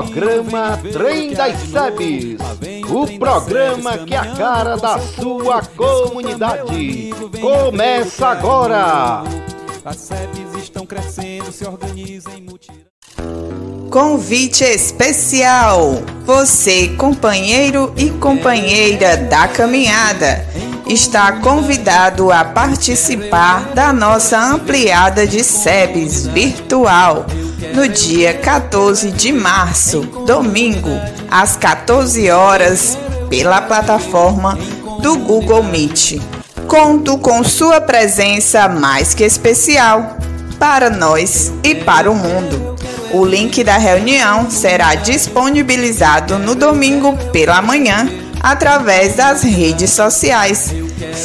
Programa Trem das Sebes. O programa que é a cara da sua comunidade. Começa agora. As sebes estão crescendo, se organizam em mutirão. Convite especial! Você, companheiro e companheira da caminhada, está convidado a participar da nossa ampliada de SEBS virtual no dia 14 de março, domingo, às 14 horas, pela plataforma do Google Meet. Conto com sua presença mais que especial para nós e para o mundo. O link da reunião será disponibilizado no domingo pela manhã através das redes sociais.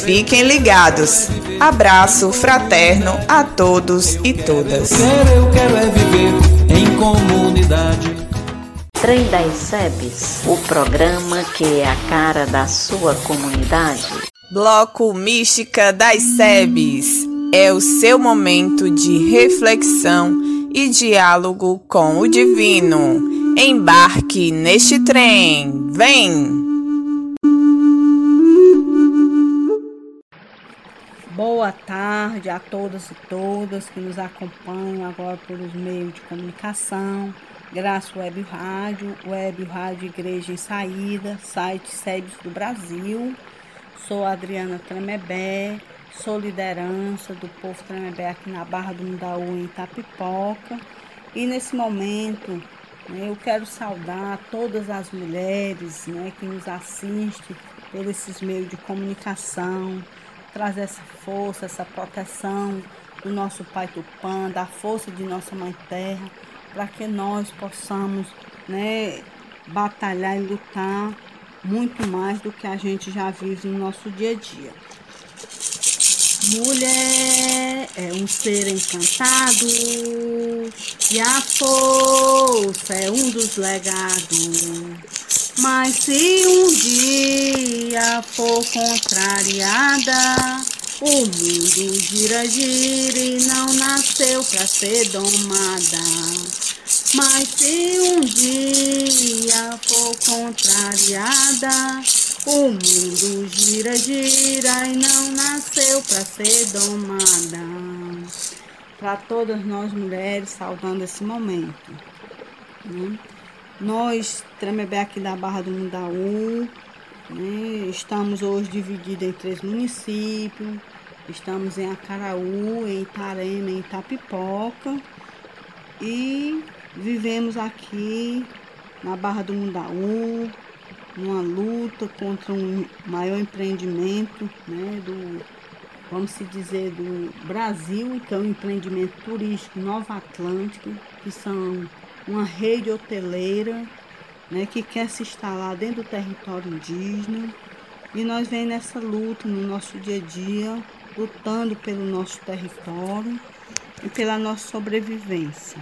Fiquem ligados. Abraço fraterno a todos e todas. Eu quero é viver em comunidade. Trem das SEBs, o programa que é a cara da sua comunidade. Bloco Mística das SEBs é o seu momento de reflexão e diálogo com o divino. Embarque neste trem. Vem! Boa tarde a todas e todas que nos acompanham agora pelos meios de comunicação. Graça Web Rádio, Web Rádio Igreja em Saída, site SEBS do Brasil. Sou Adriana Tremebé, sou liderança do povo Tremebé aqui na Barra do Mundaú, em Itapipoca. E nesse momento né, eu quero saudar todas as mulheres né, que nos assistem por esses meios de comunicação, trazer essa força, essa proteção do nosso Pai Tupã, da força de nossa Mãe Terra, para que nós possamos né, batalhar e lutar muito mais do que a gente já vive no nosso dia a dia. Mulher é um ser encantado e a força é um dos legados. Mas se um dia for contrariada, o mundo gira, gira e não nasceu pra ser domada. Mas se um dia for contrariada, o mundo gira, gira e não nasceu pra ser domada. Para todas nós mulheres, saudando esse momento. Né? Nós, Tremebé aqui da Barra do Mundaú, né, estamos hoje divididos em três municípios. Estamos em Acaraú, em Itarema, em Itapipoca. E vivemos aqui na Barra do Mundaú, numa luta contra um maior empreendimento né, do, vamos se dizer, do Brasil, que é o um empreendimento turístico Nova Atlântica, que são uma rede hoteleira né, que quer se instalar dentro do território indígena. E nós vem nessa luta no nosso dia a dia, lutando pelo nosso território e pela nossa sobrevivência.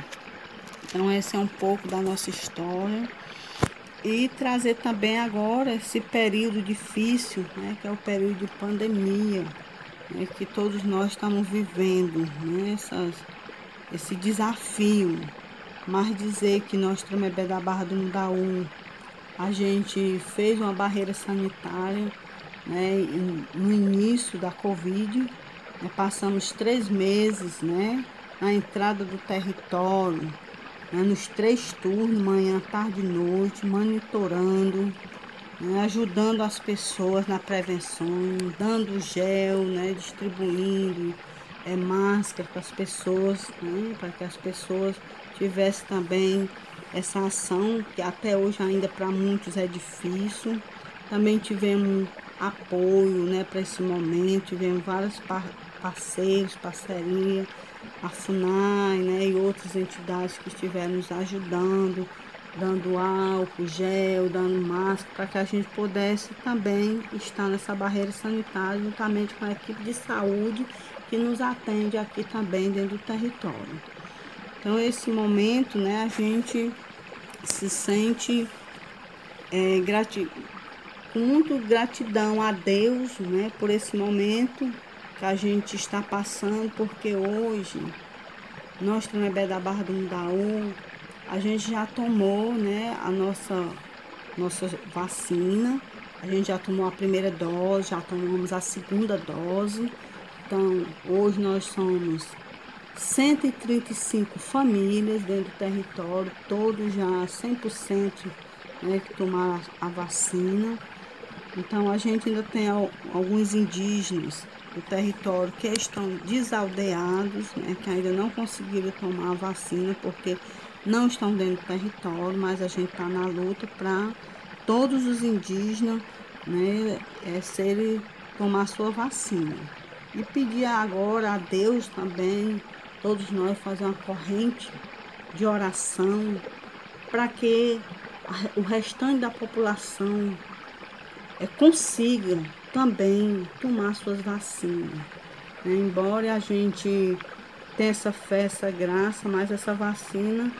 Então esse é um pouco da nossa história. E trazer também agora esse período difícil, né, que é o período de pandemia, né, que todos nós estamos vivendo, né, essas, esse desafio mas dizer que nós, Tremebé da Barra do Mundaú, a gente fez uma barreira sanitária né, no início da Covid. Né, passamos três meses né, na entrada do território, né, nos três turnos, manhã, tarde e noite, monitorando, né, ajudando as pessoas na prevenção, dando gel, né, distribuindo é, máscara para as pessoas, né, para que as pessoas tivesse também essa ação, que até hoje ainda para muitos é difícil. Também tivemos apoio né, para esse momento, tivemos vários par parceiros, parceria, a FUNAI né, e outras entidades que estiveram nos ajudando, dando álcool, gel, dando máscara, para que a gente pudesse também estar nessa barreira sanitária, juntamente com a equipe de saúde que nos atende aqui também dentro do território. Então, esse momento, né, a gente se sente é, grati com muito gratidão a Deus, né, por esse momento que a gente está passando, porque hoje nós Tremebé da Barra do Mundaú, a gente já tomou né, a nossa, nossa vacina, a gente já tomou a primeira dose, já tomamos a segunda dose. Então, hoje nós somos 135 famílias dentro do território, todos já 100% né, que tomaram a vacina. Então, a gente ainda tem alguns indígenas do território que estão desaldeados, né, que ainda não conseguiram tomar a vacina porque não estão dentro do território, mas a gente está na luta para todos os indígenas né, é, serem, tomar sua vacina. E pedir agora a Deus também, todos nós, fazer uma corrente de oração para que o restante da população é, consiga também tomar suas vacinas. Né? Embora a gente tenha essa fé, essa graça, mas essa vacina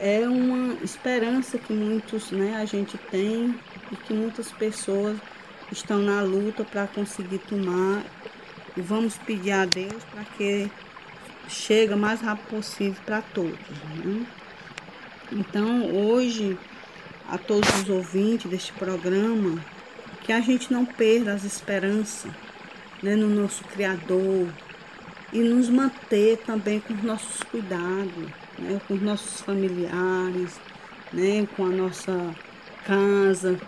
é uma esperança que muitos, né, a gente tem e que muitas pessoas estão na luta para conseguir tomar. E vamos pedir a Deus para que chegue o mais rápido possível para todos. Né? Então, hoje, a todos os ouvintes deste programa, que a gente não perda as esperanças né, no nosso Criador e nos manter também com os nossos cuidados, né, com os nossos familiares, né, com a nossa casa,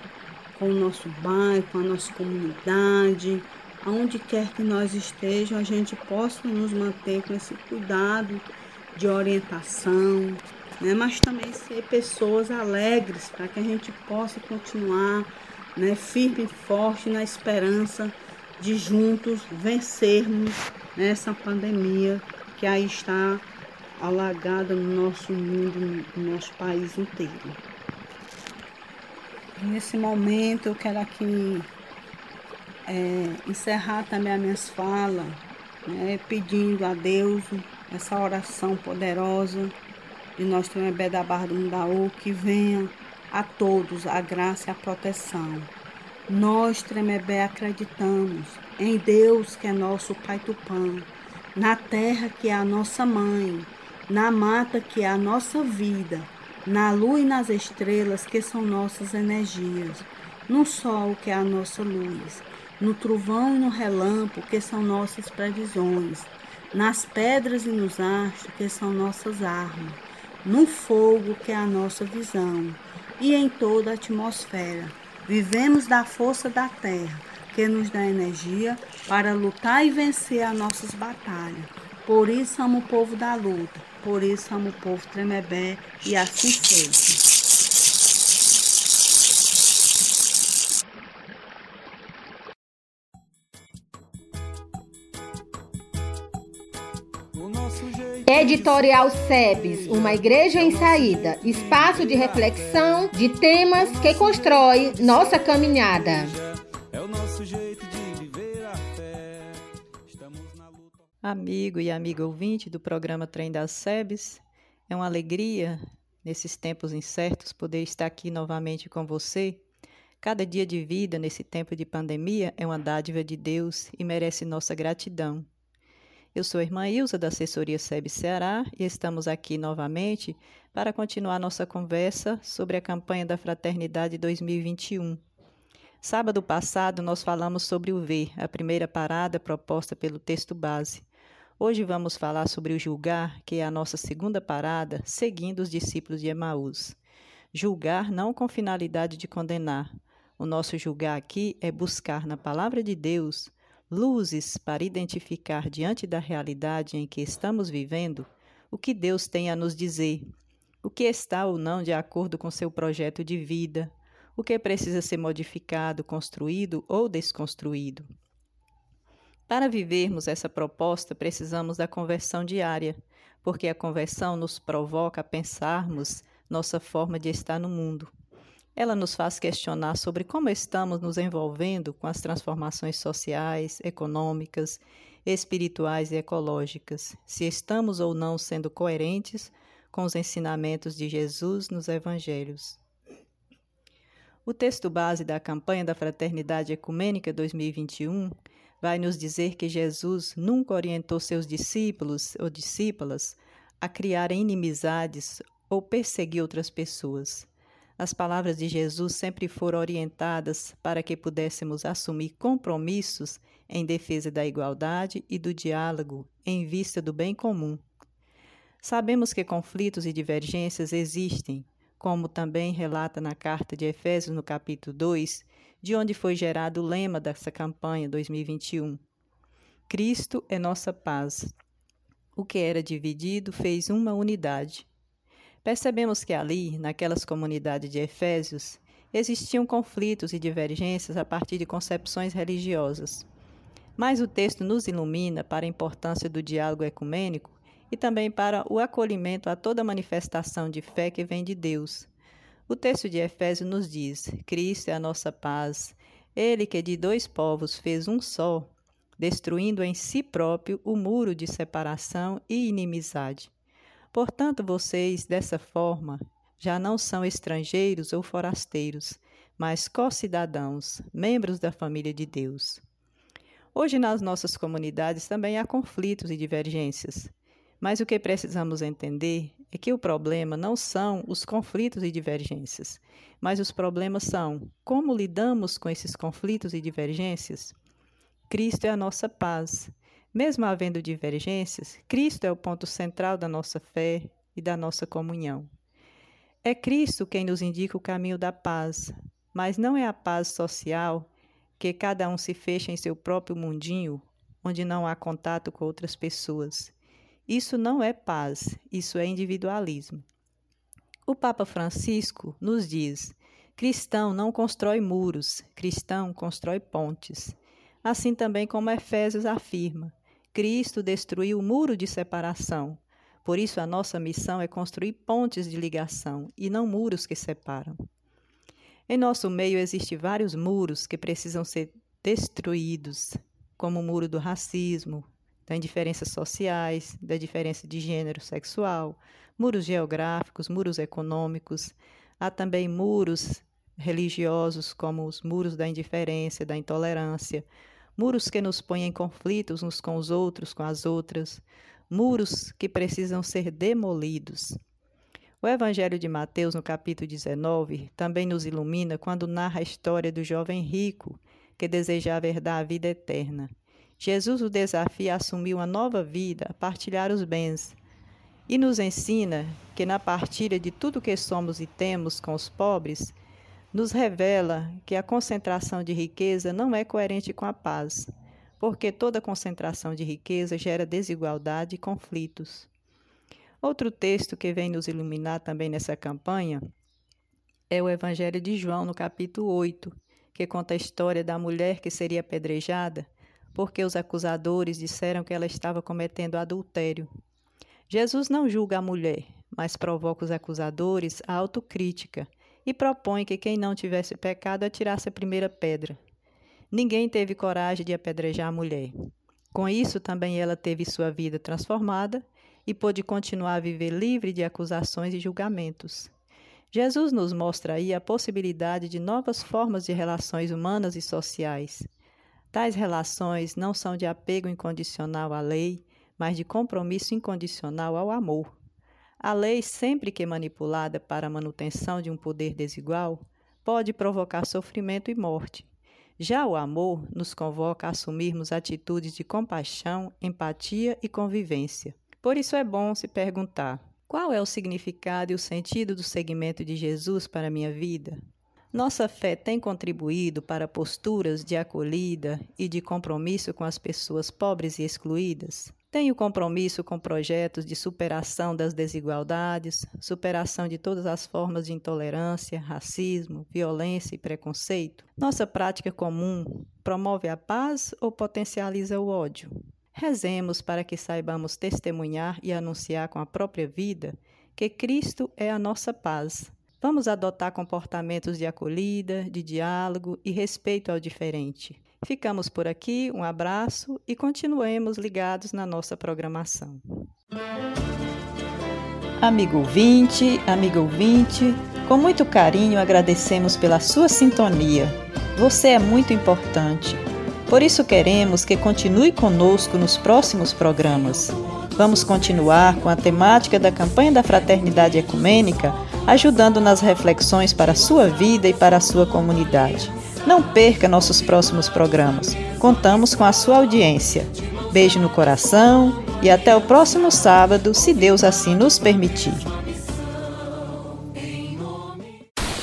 com o nosso bairro, com a nossa comunidade, aonde quer que nós estejamos, a gente possa nos manter com esse cuidado de orientação, né, mas também ser pessoas alegres para que a gente possa continuar né, firme e forte na esperança de juntos vencermos essa pandemia que aí está alagada no nosso mundo, no nosso país inteiro. Nesse momento eu quero aqui é, encerrar também as minhas falas, né, pedindo a Deus essa oração poderosa de nós Tremebé da Barra do Mundaú que venha a todos a graça e a proteção. Nós, Tremebé, acreditamos em Deus que é nosso Pai Tupã, na terra que é a nossa mãe, na mata que é a nossa vida, na lua e nas estrelas que são nossas energias, no sol que é a nossa luz, no trovão e no relâmpago que são nossas previsões, nas pedras e nos astros que são nossas armas, no fogo que é a nossa visão e em toda a atmosfera. Vivemos da força da terra, que nos dá energia para lutar e vencer as nossas batalhas. Por isso somos o povo da luta, por isso somos o povo tremebé e assim seja. Editorial SEBS, uma igreja em saída, espaço de reflexão de temas que constrói nossa caminhada. É o nosso jeito de viver a fé. Amigo e amiga ouvinte do programa Trem das SEBS, é uma alegria nesses tempos incertos poder estar aqui novamente com você. Cada dia de vida nesse tempo de pandemia é uma dádiva de Deus e merece nossa gratidão. Eu sou a irmã Ilza, da assessoria SEB Ceará, e estamos aqui novamente para continuar nossa conversa sobre a campanha da Fraternidade 2021. Sábado passado, nós falamos sobre o ver, a primeira parada proposta pelo texto base. Hoje vamos falar sobre o julgar, que é a nossa segunda parada, seguindo os discípulos de Emaús. Julgar não com finalidade de condenar. O nosso julgar aqui é buscar na palavra de Deus luzes para identificar diante da realidade em que estamos vivendo o que Deus tem a nos dizer, o que está ou não de acordo com seu projeto de vida, o que precisa ser modificado, construído ou desconstruído. Para vivermos essa proposta, precisamos da conversão diária, porque a conversão nos provoca a pensarmos nossa forma de estar no mundo. Ela nos faz questionar sobre como estamos nos envolvendo com as transformações sociais, econômicas, espirituais e ecológicas, se estamos ou não sendo coerentes com os ensinamentos de Jesus nos evangelhos. O texto base da campanha da Fraternidade Ecumênica 2021 vai nos dizer que Jesus nunca orientou seus discípulos ou discípulas a a criar inimizades ou perseguir outras pessoas. As palavras de Jesus sempre foram orientadas para que pudéssemos assumir compromissos em defesa da igualdade e do diálogo em vista do bem comum. Sabemos que conflitos e divergências existem, como também relata na carta de Efésios, no capítulo 2, de onde foi gerado o lema dessa campanha 2021. Cristo é nossa paz. O que era dividido fez uma unidade. Percebemos que ali, naquelas comunidades de Efésios, existiam conflitos e divergências a partir de concepções religiosas. Mas o texto nos ilumina para a importância do diálogo ecumênico e também para o acolhimento a toda manifestação de fé que vem de Deus. O texto de Efésios nos diz: Cristo é a nossa paz, ele que de dois povos fez um só, destruindo em si próprio o muro de separação e inimizade. Portanto, vocês, dessa forma, já não são estrangeiros ou forasteiros, mas co-cidadãos, membros da família de Deus. Hoje, nas nossas comunidades, também há conflitos e divergências. Mas o que precisamos entender é que o problema não são os conflitos e divergências, mas os problemas são como lidamos com esses conflitos e divergências. Cristo é a nossa paz. Mesmo havendo divergências, Cristo é o ponto central da nossa fé e da nossa comunhão. É Cristo quem nos indica o caminho da paz, mas não é a paz social que cada um se fecha em seu próprio mundinho, onde não há contato com outras pessoas. Isso não é paz, isso é individualismo. O Papa Francisco nos diz: cristão não constrói muros, cristão constrói pontes. Assim também como Efésios afirma: Cristo destruiu o muro de separação. Por isso, a nossa missão é construir pontes de ligação e não muros que separam. Em nosso meio existem vários muros que precisam ser destruídos, como o muro do racismo, das indiferenças sociais, da diferença de gênero sexual, muros geográficos, muros econômicos. Há também muros religiosos, como os muros da indiferença, da intolerância, muros que nos põem em conflitos uns com os outros, com as outras, muros que precisam ser demolidos. O Evangelho de Mateus, no capítulo 19, também nos ilumina quando narra a história do jovem rico que desejava herdar a vida eterna. Jesus o desafia a assumir uma nova vida, a partilhar os bens, e nos ensina que na partilha de tudo que somos e temos com os pobres, nos revela que a concentração de riqueza não é coerente com a paz, porque toda concentração de riqueza gera desigualdade e conflitos. Outro texto que vem nos iluminar também nessa campanha é o Evangelho de João, no capítulo 8, que conta a história da mulher que seria apedrejada porque os acusadores disseram que ela estava cometendo adultério. Jesus não julga a mulher, mas provoca os acusadores à autocrítica e propõe que quem não tivesse pecado atirasse a primeira pedra. Ninguém teve coragem de apedrejar a mulher. Com isso, também ela teve sua vida transformada e pôde continuar a viver livre de acusações e julgamentos. Jesus nos mostra aí a possibilidade de novas formas de relações humanas e sociais. Tais relações não são de apego incondicional à lei, mas de compromisso incondicional ao amor. A lei, sempre que manipulada para a manutenção de um poder desigual, pode provocar sofrimento e morte. Já o amor nos convoca a assumirmos atitudes de compaixão, empatia e convivência. Por isso é bom se perguntar: qual é o significado e o sentido do segmento de Jesus para a minha vida? Nossa fé tem contribuído para posturas de acolhida e de compromisso com as pessoas pobres e excluídas? Tem o compromisso com projetos de superação das desigualdades, superação de todas as formas de intolerância, racismo, violência e preconceito? Nossa prática comum promove a paz ou potencializa o ódio? Rezemos para que saibamos testemunhar e anunciar com a própria vida que Cristo é a nossa paz. Vamos adotar comportamentos de acolhida, de diálogo e respeito ao diferente. Ficamos por aqui, um abraço e continuemos ligados na nossa programação. Amigo ouvinte, amigo ouvinte, com muito carinho agradecemos pela sua sintonia. Você é muito importante. Por isso queremos que continue conosco nos próximos programas. Vamos continuar com a temática da campanha da Fraternidade Ecumênica, ajudando nas reflexões para a sua vida e para a sua comunidade. Não perca nossos próximos programas. Contamos com a sua audiência. Beijo no coração e até o próximo sábado, se Deus assim nos permitir.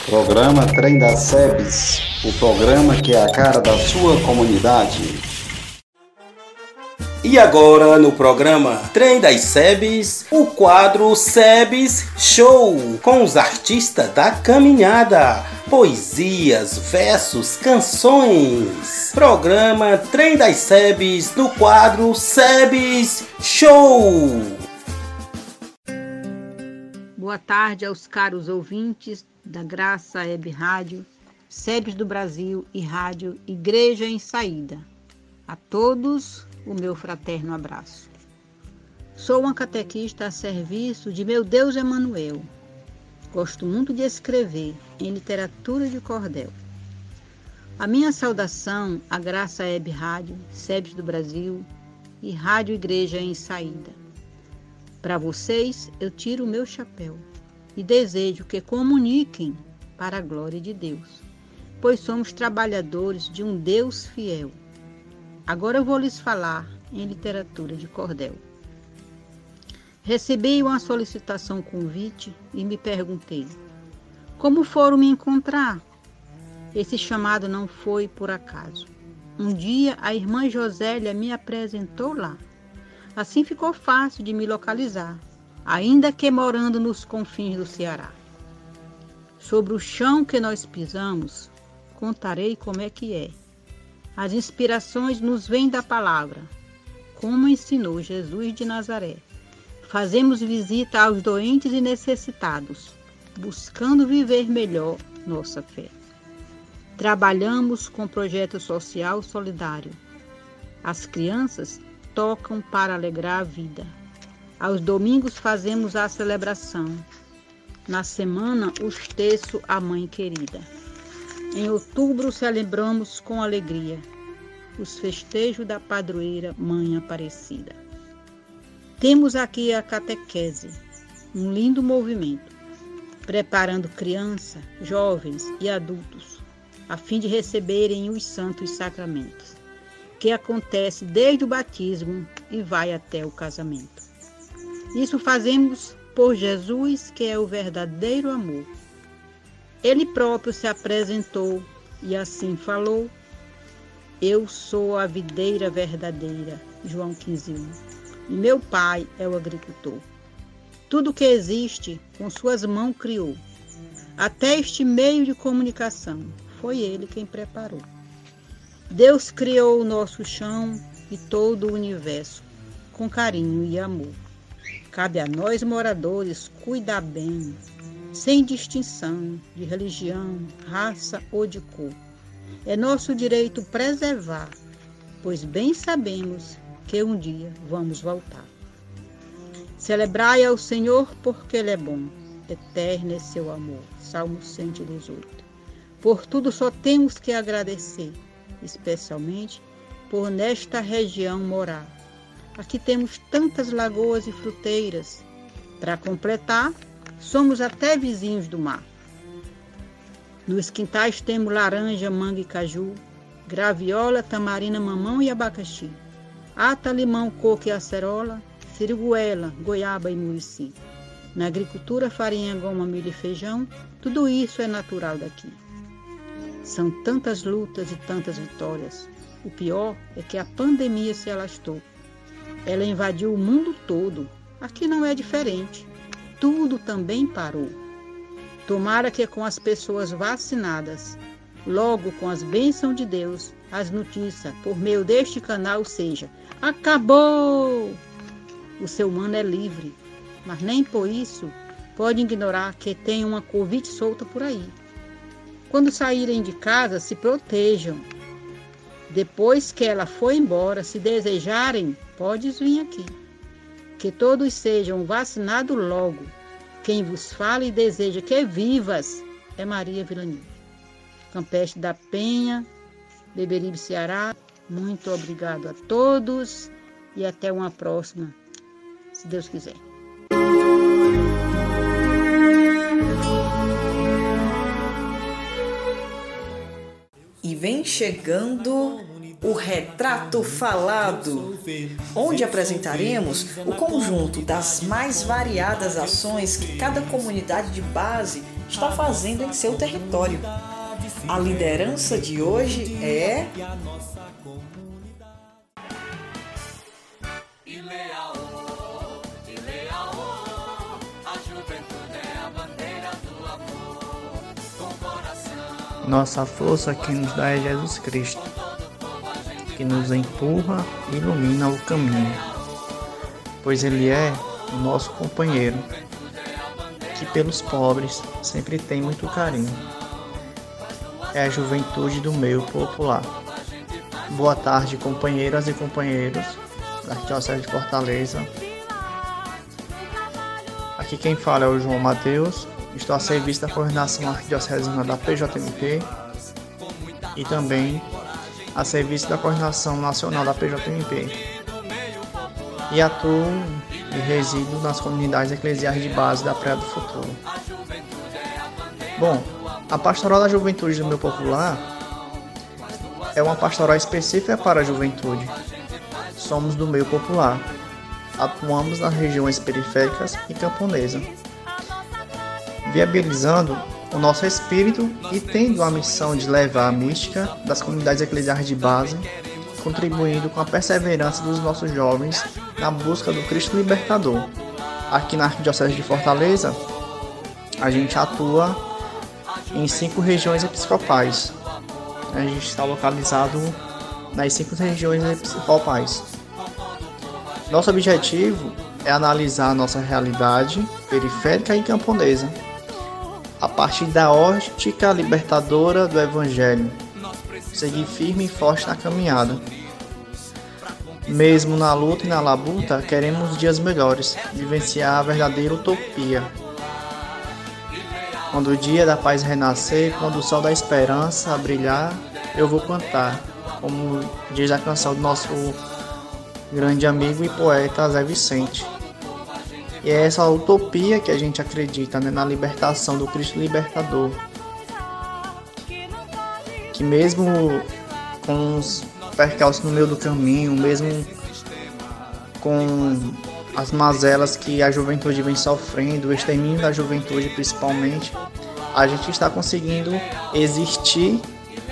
Programa Trem das SEBS, o programa que é a cara da sua comunidade. E agora no programa Trem das Sebes, o quadro Sebes Show com os artistas da caminhada, poesias, versos, canções. Programa Trem das Sebes no quadro Sebes Show. Boa tarde aos caros ouvintes da Graça Web Rádio, Sebes do Brasil e Rádio Igreja em Saída. A todos o meu fraterno abraço. Sou uma catequista a serviço de meu Deus Emanuel. Gosto muito de escrever em literatura de cordel. A minha saudação à Graça Web Rádio, SEBS do Brasil e Rádio Igreja em Saída. Para vocês, eu tiro o meu chapéu e desejo que comuniquem para a glória de Deus, pois somos trabalhadores de um Deus fiel Agora eu vou lhes falar em literatura de cordel. Recebi uma solicitação convite e me perguntei: como foram me encontrar? Esse chamado não foi por acaso. Um dia a irmã Josélia me apresentou lá. Assim ficou fácil de me localizar, ainda que morando nos confins do Ceará. Sobre o chão que nós pisamos, contarei como é que é as inspirações nos vêm da palavra, como ensinou Jesus de Nazaré. Fazemos visita aos doentes e necessitados, buscando viver melhor nossa fé. Trabalhamos com projeto social solidário. As crianças tocam para alegrar a vida. Aos domingos fazemos a celebração. Na semana, os terço à Mãe Querida. Em outubro celebramos com alegria os festejos da padroeira Mãe Aparecida. Temos aqui a catequese, um lindo movimento, preparando crianças, jovens e adultos a fim de receberem os santos sacramentos, que acontece desde o batismo e vai até o casamento. Isso fazemos por Jesus, que é o verdadeiro amor ele próprio se apresentou e assim falou: Eu sou a videira verdadeira. João 15:1. E meu pai é o agricultor. Tudo que existe, com suas mãos criou. Até este meio de comunicação, foi ele quem preparou. Deus criou o nosso chão e todo o universo com carinho e amor. Cabe a nós moradores cuidar bem sem distinção de religião, raça ou de cor. É nosso direito preservar, pois bem sabemos que um dia vamos voltar. Celebrai ao Senhor porque Ele é bom, eterno é seu amor. Salmo 118. Por tudo só temos que agradecer, especialmente por nesta região morar. Aqui temos tantas lagoas e fruteiras. Para completar, Somos até vizinhos do mar. Nos quintais temos laranja, manga e caju, graviola, tamarina, mamão e abacaxi, ata, limão, coco e acerola, siriguela, goiaba e murici. Na agricultura, farinha, goma, milho e feijão, tudo isso é natural daqui. São tantas lutas e tantas vitórias. O pior é que a pandemia se alastou. Ela invadiu o mundo todo. Aqui não é diferente tudo também parou. Tomara que com as pessoas vacinadas, logo com as bênçãos de Deus, as notícias por meio deste canal seja: acabou! O ser humano é livre, mas nem por isso pode ignorar que tem uma Covid solta por aí. Quando saírem de casa, se protejam. Depois que ela for embora, se desejarem, podes vir aqui que todos sejam vacinados logo. Quem vos fala e deseja que vivas é Maria Vilani. Campestre da Penha, Beberibe, Ceará. Muito obrigado a todos e até uma próxima. se Deus quiser. E vem chegando o Retrato Falado, onde apresentaremos o conjunto das mais variadas ações que cada comunidade de base está fazendo em seu território. A liderança de hoje é. Nossa força que nos dá é Jesus Cristo, que nos empurra e ilumina o caminho, pois Ele é o nosso companheiro, que pelos pobres sempre tem muito carinho. É a juventude do meio popular. Boa tarde, companheiras e companheiros da Arquidiocese de Fortaleza. Aqui quem fala é o João Mateus, Estou a serviço da coordenação arquidiocesana da PJMP e também a serviço da coordenação nacional da PJMP. E atuo e resido nas comunidades eclesiais de base da Praia do Futuro. Bom, a pastoral da juventude do meu popular é uma pastoral específica para a juventude. Somos do meio popular. Atuamos nas regiões periféricas e camponesa viabilizando o nosso espírito e tendo a missão de levar a mística das comunidades eclesiais de base, contribuindo com a perseverança dos nossos jovens na busca do Cristo Libertador. Aqui na Arquidiocese de Fortaleza, a gente atua em cinco regiões episcopais. A gente está localizado nas cinco regiões episcopais. Nosso objetivo é analisar a nossa realidade periférica e camponesa a partir da ótica libertadora do Evangelho, seguir firme e forte na caminhada. Mesmo na luta e na labuta, queremos dias melhores, vivenciar a verdadeira utopia. Quando o dia da paz renascer, quando o sol da esperança brilhar, eu vou cantar, como diz a canção do nosso grande amigo e poeta Zé Vicente. E é essa utopia que a gente acredita né, na libertação do Cristo libertador. Que mesmo com os percalços no meio do caminho, mesmo com as mazelas que a juventude vem sofrendo, o extermínio da juventude principalmente, a gente está conseguindo existir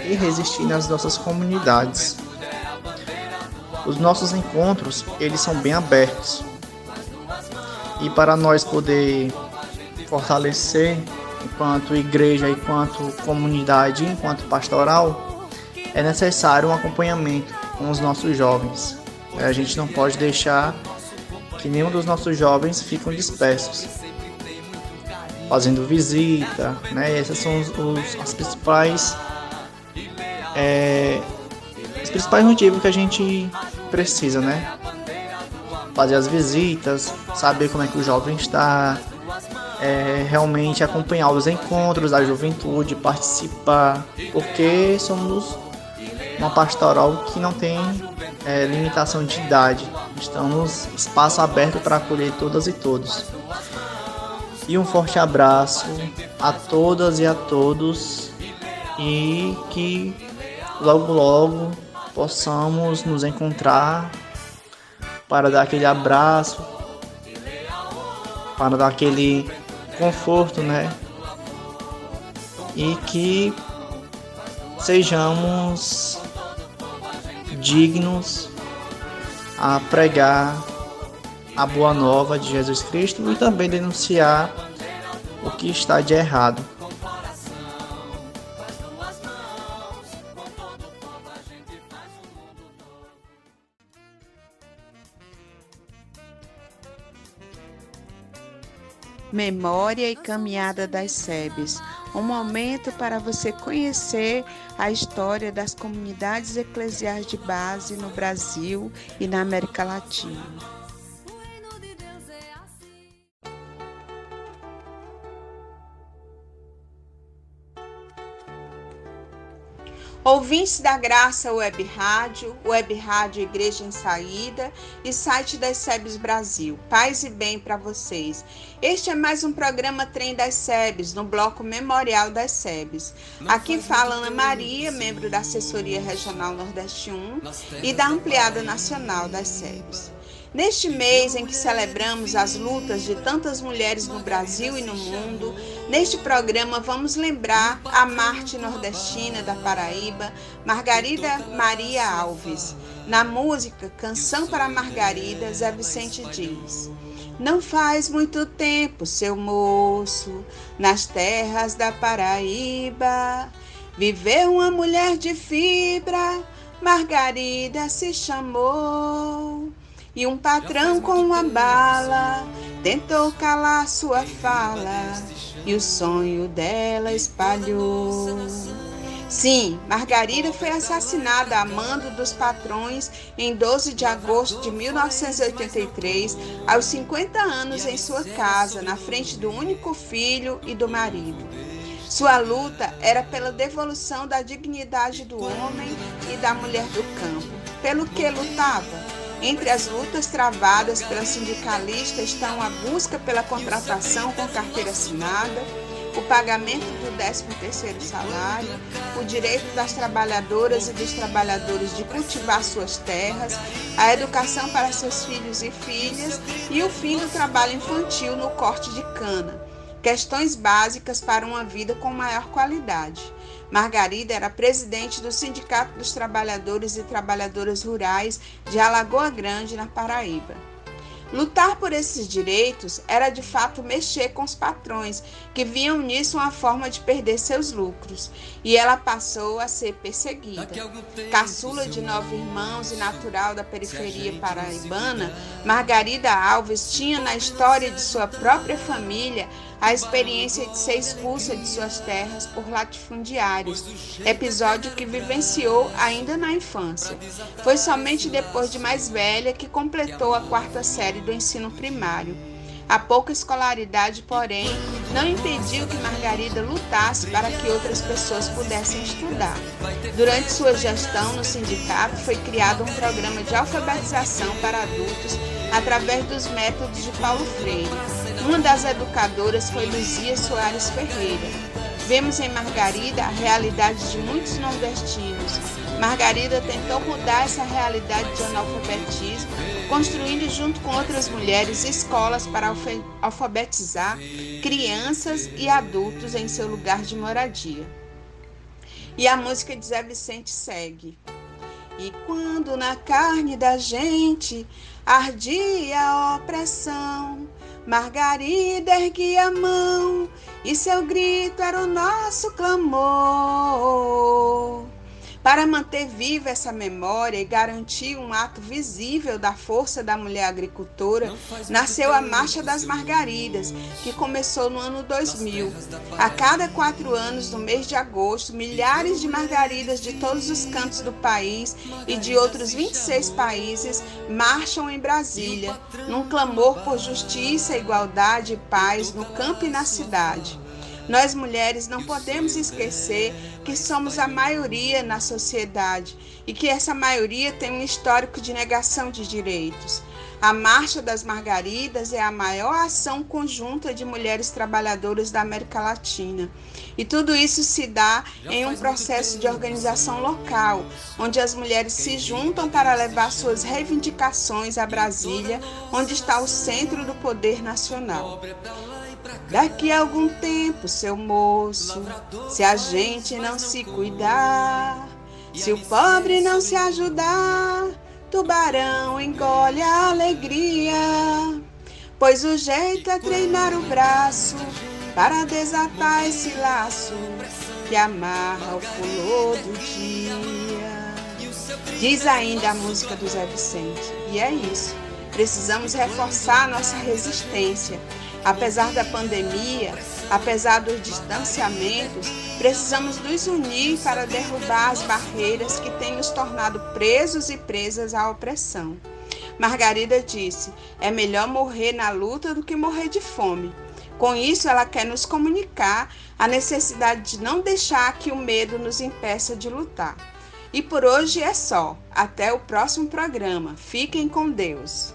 e resistir nas nossas comunidades. Os nossos encontros, eles são bem abertos. E para nós poder fortalecer enquanto igreja, enquanto comunidade, enquanto pastoral, é necessário um acompanhamento com os nossos jovens. A gente não pode deixar que nenhum dos nossos jovens fiquem dispersos, fazendo visita, né? Essas são os, os as principais é, os principais motivos que a gente precisa, né? fazer as visitas, saber como é que o jovem está, é, realmente acompanhar os encontros da juventude, participar, porque somos uma pastoral que não tem é, limitação de idade, estamos espaço aberto para acolher todas e todos. E um forte abraço a todas e a todos e que logo logo possamos nos encontrar para dar aquele abraço, para dar aquele conforto, né? E que sejamos dignos a pregar a boa nova de Jesus Cristo e também denunciar o que está de errado. Memória e Caminhada das SEBs. Um momento para você conhecer a história das comunidades eclesiais de base no Brasil e na América Latina. Ouvintes da Graça Web Rádio, Web Rádio Igreja em Saída e site das SEBs Brasil. Paz e bem para vocês. Este é mais um programa Trem das SEBs, no bloco Memorial das SEBs. Aqui fala Ana Maria, membro da Assessoria Regional Nordeste 1 e da Ampliada Nacional das SEBs. Neste mês em que celebramos as lutas de tantas mulheres no Brasil e no mundo, neste programa vamos lembrar a Marte nordestina da Paraíba, Margarida Maria Alves. Na música Canção para Margarida, Zé Vicente diz: Não faz muito tempo, seu moço, nas terras da Paraíba, viveu uma mulher de fibra, Margarida se chamou. E um patrão com uma bala tentou calar sua fala e o sonho dela espalhou. Sim, Margarida foi assassinada a mando dos patrões em 12 de agosto de 1983, aos 50 anos em sua casa, na frente do único filho e do marido. Sua luta era pela devolução da dignidade do homem e da mulher do campo. Pelo que lutava? Entre as lutas travadas pela sindicalista estão a busca pela contratação com carteira assinada, o pagamento do 13º salário, o direito das trabalhadoras e dos trabalhadores de cultivar suas terras, a educação para seus filhos e filhas e o fim do trabalho infantil no corte de cana. Questões básicas para uma vida com maior qualidade. Margarida era presidente do Sindicato dos Trabalhadores e Trabalhadoras Rurais de Alagoa Grande, na Paraíba. Lutar por esses direitos era de fato mexer com os patrões, que viam nisso uma forma de perder seus lucros, e ela passou a ser perseguida. Caçula de nove irmãos e natural da periferia paraibana, Margarida Alves tinha na história de sua própria família a experiência de ser expulsa de suas terras por latifundiários, episódio que vivenciou ainda na infância. Foi somente depois de mais velha que completou a quarta série do ensino primário. A pouca escolaridade, porém, não impediu que Margarida lutasse para que outras pessoas pudessem estudar. Durante sua gestão no sindicato, foi criado um programa de alfabetização para adultos através dos métodos de Paulo Freire. Uma das educadoras foi Luzia Soares Ferreira. Vemos em Margarida a realidade de muitos nordestinos. Margarida tentou mudar essa realidade de analfabetismo, construindo junto com outras mulheres escolas para alfabetizar crianças e adultos em seu lugar de moradia. E a música de Zé Vicente segue. E quando na carne da gente ardia a opressão, Margarida erguia a mão e seu grito era o nosso clamor. Para manter viva essa memória e garantir um ato visível da força da mulher agricultora, nasceu a Marcha das Margaridas, que começou no ano 2000. A cada quatro anos, no mês de agosto, milhares de margaridas de todos os cantos do país e de outros 26 países marcham em Brasília, num clamor por justiça, igualdade e paz no campo e na cidade. Nós mulheres não podemos esquecer que somos a maioria na sociedade e que essa maioria tem um histórico de negação de direitos. A Marcha das Margaridas é a maior ação conjunta de mulheres trabalhadoras da América Latina. E tudo isso se dá em um processo de organização local, onde as mulheres se juntam para levar suas reivindicações a Brasília, onde está o centro do poder nacional. Daqui a algum tempo, seu moço, se a gente não se cuidar, se o pobre não se ajudar, tubarão engole a alegria. Pois o jeito é treinar o braço para desatar esse laço que amarra o fulô do dia. Diz ainda a música do Zé Vicente, e é isso. Precisamos reforçar nossa resistência Apesar da pandemia, apesar dos distanciamentos, precisamos nos unir para derrubar as barreiras que têm nos tornado presos e presas à opressão. Margarida disse: é melhor morrer na luta do que morrer de fome. Com isso, ela quer nos comunicar a necessidade de não deixar que o medo nos impeça de lutar. E por hoje é só. Até o próximo programa. Fiquem com Deus.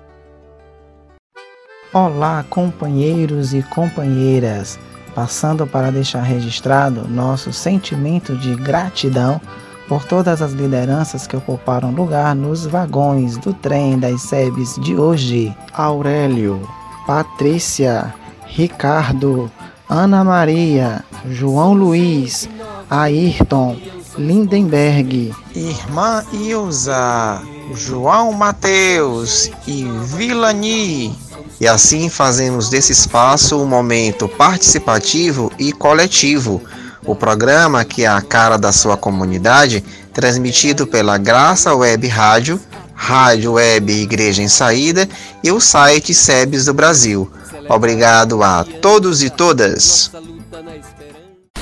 Olá, companheiros e companheiras. Passando para deixar registrado nosso sentimento de gratidão por todas as lideranças que ocuparam lugar nos vagões do trem das SEBs de hoje. Aurélio, Patrícia, Ricardo, Ana Maria, João Luiz, Ayrton, Lindenberg, Irmã Ilza, João Mateus e Vilani. E assim fazemos desse espaço um momento participativo e coletivo. O programa que é a cara da sua comunidade, transmitido pela Graça Web Rádio, Rádio Web Igreja em Saída e o site SEBS do Brasil. Obrigado a todos e todas.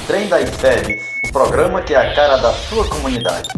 Trem das SEBs, o programa que é a cara da sua comunidade.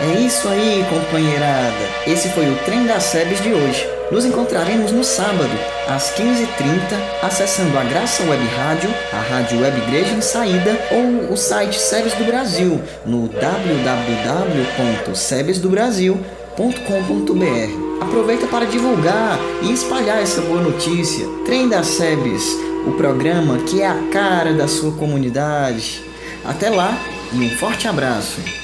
É isso aí, companheirada. Esse foi o Trem das SEBs de hoje. Nos encontraremos no sábado, às 15h30, acessando a Graça Web Rádio, a Rádio Web Igreja em Saída ou o site SEBS do Brasil no www.sebesdobrasil.com.br. Aproveita para divulgar e espalhar essa boa notícia. Trem das SEBs, o programa que é a cara da sua comunidade. Até lá e um forte abraço.